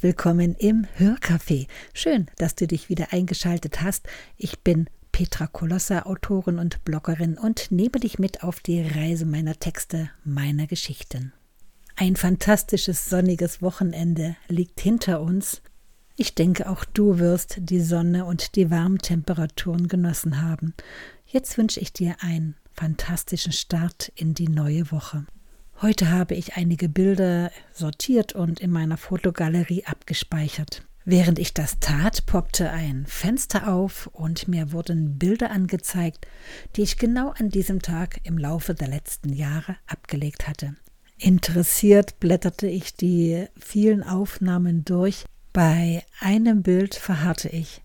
Willkommen im Hörcafé. Schön, dass du dich wieder eingeschaltet hast. Ich bin Petra Kolossa, Autorin und Bloggerin und nehme dich mit auf die Reise meiner Texte, meiner Geschichten. Ein fantastisches sonniges Wochenende liegt hinter uns. Ich denke, auch du wirst die Sonne und die warmen Temperaturen genossen haben. Jetzt wünsche ich dir einen fantastischen Start in die neue Woche. Heute habe ich einige Bilder sortiert und in meiner Fotogalerie abgespeichert. Während ich das tat, poppte ein Fenster auf und mir wurden Bilder angezeigt, die ich genau an diesem Tag im Laufe der letzten Jahre abgelegt hatte. Interessiert blätterte ich die vielen Aufnahmen durch. Bei einem Bild verharrte ich.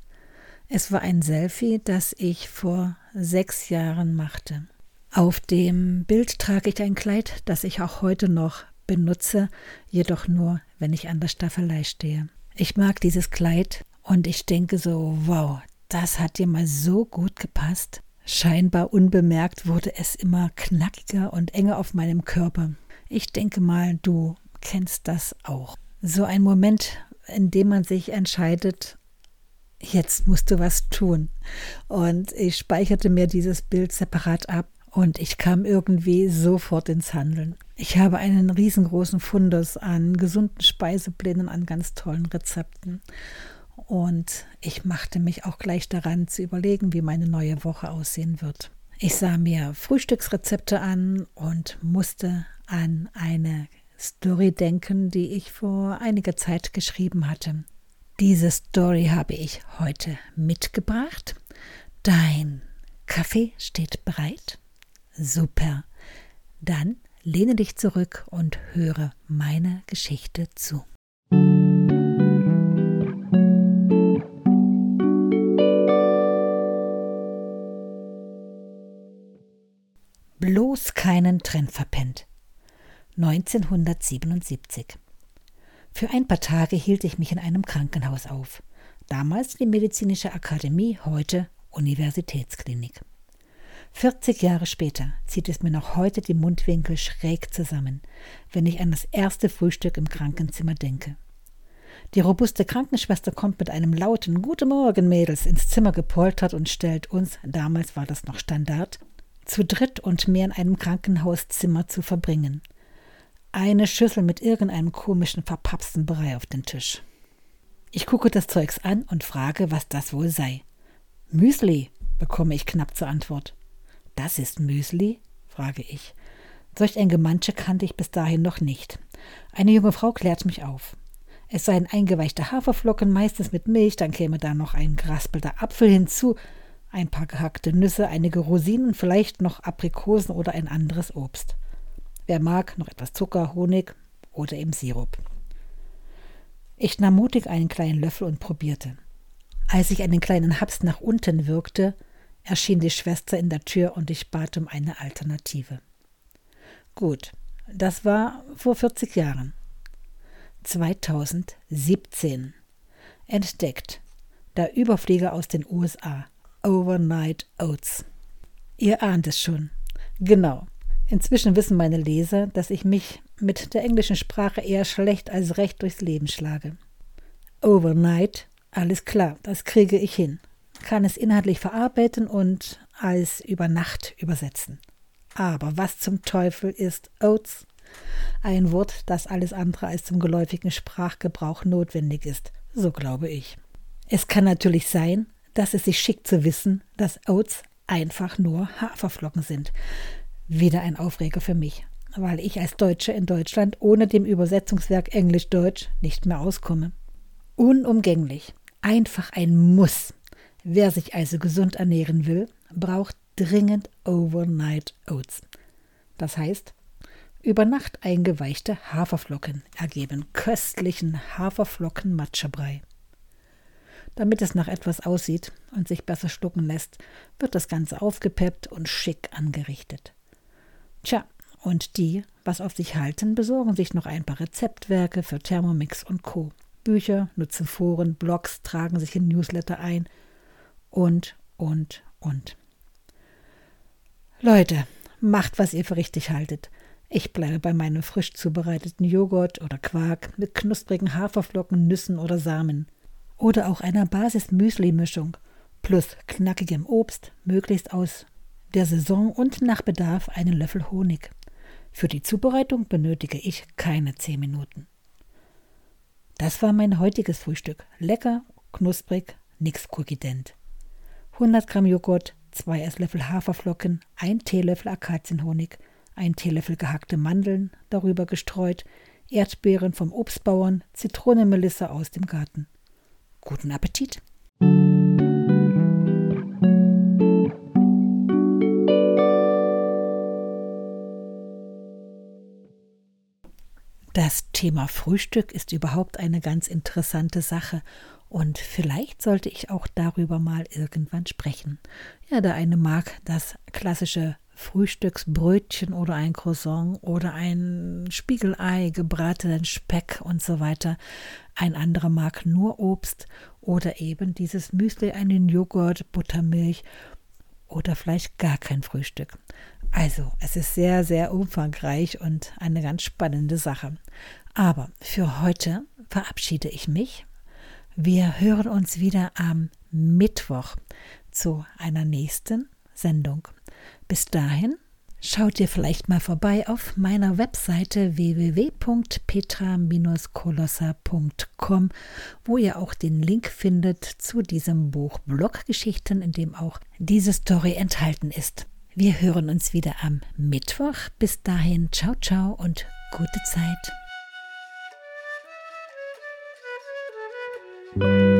Es war ein Selfie, das ich vor sechs Jahren machte. Auf dem Bild trage ich ein Kleid, das ich auch heute noch benutze, jedoch nur, wenn ich an der Staffelei stehe. Ich mag dieses Kleid und ich denke so, wow, das hat dir mal so gut gepasst. Scheinbar unbemerkt wurde es immer knackiger und enger auf meinem Körper. Ich denke mal, du kennst das auch. So ein Moment, in dem man sich entscheidet, jetzt musst du was tun. Und ich speicherte mir dieses Bild separat ab und ich kam irgendwie sofort ins Handeln. Ich habe einen riesengroßen Fundus an gesunden Speiseplänen, an ganz tollen Rezepten. Und ich machte mich auch gleich daran zu überlegen, wie meine neue Woche aussehen wird. Ich sah mir Frühstücksrezepte an und musste an eine Story denken, die ich vor einiger Zeit geschrieben hatte. Diese Story habe ich heute mitgebracht. Dein Kaffee steht bereit. Super. Dann lehne dich zurück und höre meine Geschichte zu. Bloß keinen Trend verpennt. 1977. Für ein paar Tage hielt ich mich in einem Krankenhaus auf. Damals die Medizinische Akademie, heute Universitätsklinik. 40 Jahre später zieht es mir noch heute die Mundwinkel schräg zusammen, wenn ich an das erste Frühstück im Krankenzimmer denke. Die robuste Krankenschwester kommt mit einem lauten Guten Morgen, Mädels, ins Zimmer gepoltert und stellt uns, damals war das noch Standard, zu dritt und mehr in einem Krankenhauszimmer zu verbringen. Eine Schüssel mit irgendeinem komischen verpapsten Brei auf den Tisch. Ich gucke das Zeugs an und frage, was das wohl sei. Müsli, bekomme ich knapp zur Antwort. Das ist Müsli? frage ich. Solch ein Gemansche kannte ich bis dahin noch nicht. Eine junge Frau klärt mich auf. Es seien eingeweichte Haferflocken, meistens mit Milch, dann käme da noch ein geraspelter Apfel hinzu, ein paar gehackte Nüsse, einige Rosinen, vielleicht noch Aprikosen oder ein anderes Obst. Wer mag, noch etwas Zucker, Honig oder eben Sirup. Ich nahm mutig einen kleinen Löffel und probierte. Als ich einen kleinen Haps nach unten wirkte, erschien die Schwester in der Tür und ich bat um eine Alternative. Gut, das war vor 40 Jahren. 2017. Entdeckt. Der Überflieger aus den USA. Overnight Oats. Ihr ahnt es schon. Genau. Inzwischen wissen meine Leser, dass ich mich mit der englischen Sprache eher schlecht als recht durchs Leben schlage. Overnight, alles klar, das kriege ich hin kann es inhaltlich verarbeiten und als über Nacht übersetzen. Aber was zum Teufel ist Oats? Ein Wort, das alles andere als zum geläufigen Sprachgebrauch notwendig ist, so glaube ich. Es kann natürlich sein, dass es sich schickt zu wissen, dass Oats einfach nur Haferflocken sind. Wieder ein Aufreger für mich, weil ich als Deutsche in Deutschland ohne dem Übersetzungswerk Englisch-Deutsch nicht mehr auskomme. Unumgänglich, einfach ein Muss. Wer sich also gesund ernähren will, braucht dringend Overnight Oats. Das heißt, über Nacht eingeweichte Haferflocken ergeben köstlichen Haferflocken-Matschebrei. Damit es nach etwas aussieht und sich besser schlucken lässt, wird das Ganze aufgepeppt und schick angerichtet. Tja, und die, was auf sich halten, besorgen sich noch ein paar Rezeptwerke für Thermomix und Co. Bücher, nutzen Foren, Blogs, tragen sich in Newsletter ein – und, und, und. Leute, macht, was ihr für richtig haltet. Ich bleibe bei meinem frisch zubereiteten Joghurt oder Quark mit knusprigen Haferflocken, Nüssen oder Samen. Oder auch einer Basis-Müsli-Mischung plus knackigem Obst, möglichst aus der Saison und nach Bedarf einen Löffel Honig. Für die Zubereitung benötige ich keine zehn Minuten. Das war mein heutiges Frühstück. Lecker, knusprig, nix kurgident. 100 Gramm Joghurt, 2 Esslöffel Haferflocken, 1 Teelöffel Akazienhonig, ein Teelöffel gehackte Mandeln, darüber gestreut, Erdbeeren vom Obstbauern, Zitronenmelisse aus dem Garten. Guten Appetit! Das Thema Frühstück ist überhaupt eine ganz interessante Sache und vielleicht sollte ich auch darüber mal irgendwann sprechen. Ja, der eine mag das klassische Frühstücksbrötchen oder ein Croissant oder ein Spiegelei, gebratenen Speck und so weiter. Ein anderer mag nur Obst oder eben dieses Müsli, einen Joghurt, Buttermilch oder vielleicht gar kein Frühstück. Also, es ist sehr, sehr umfangreich und eine ganz spannende Sache. Aber für heute verabschiede ich mich. Wir hören uns wieder am Mittwoch zu einer nächsten Sendung. Bis dahin schaut ihr vielleicht mal vorbei auf meiner Webseite www.petra-kolosser.com, wo ihr auch den Link findet zu diesem Buch Bloggeschichten, in dem auch diese Story enthalten ist. Wir hören uns wieder am Mittwoch. Bis dahin, ciao, ciao und gute Zeit. Thank you.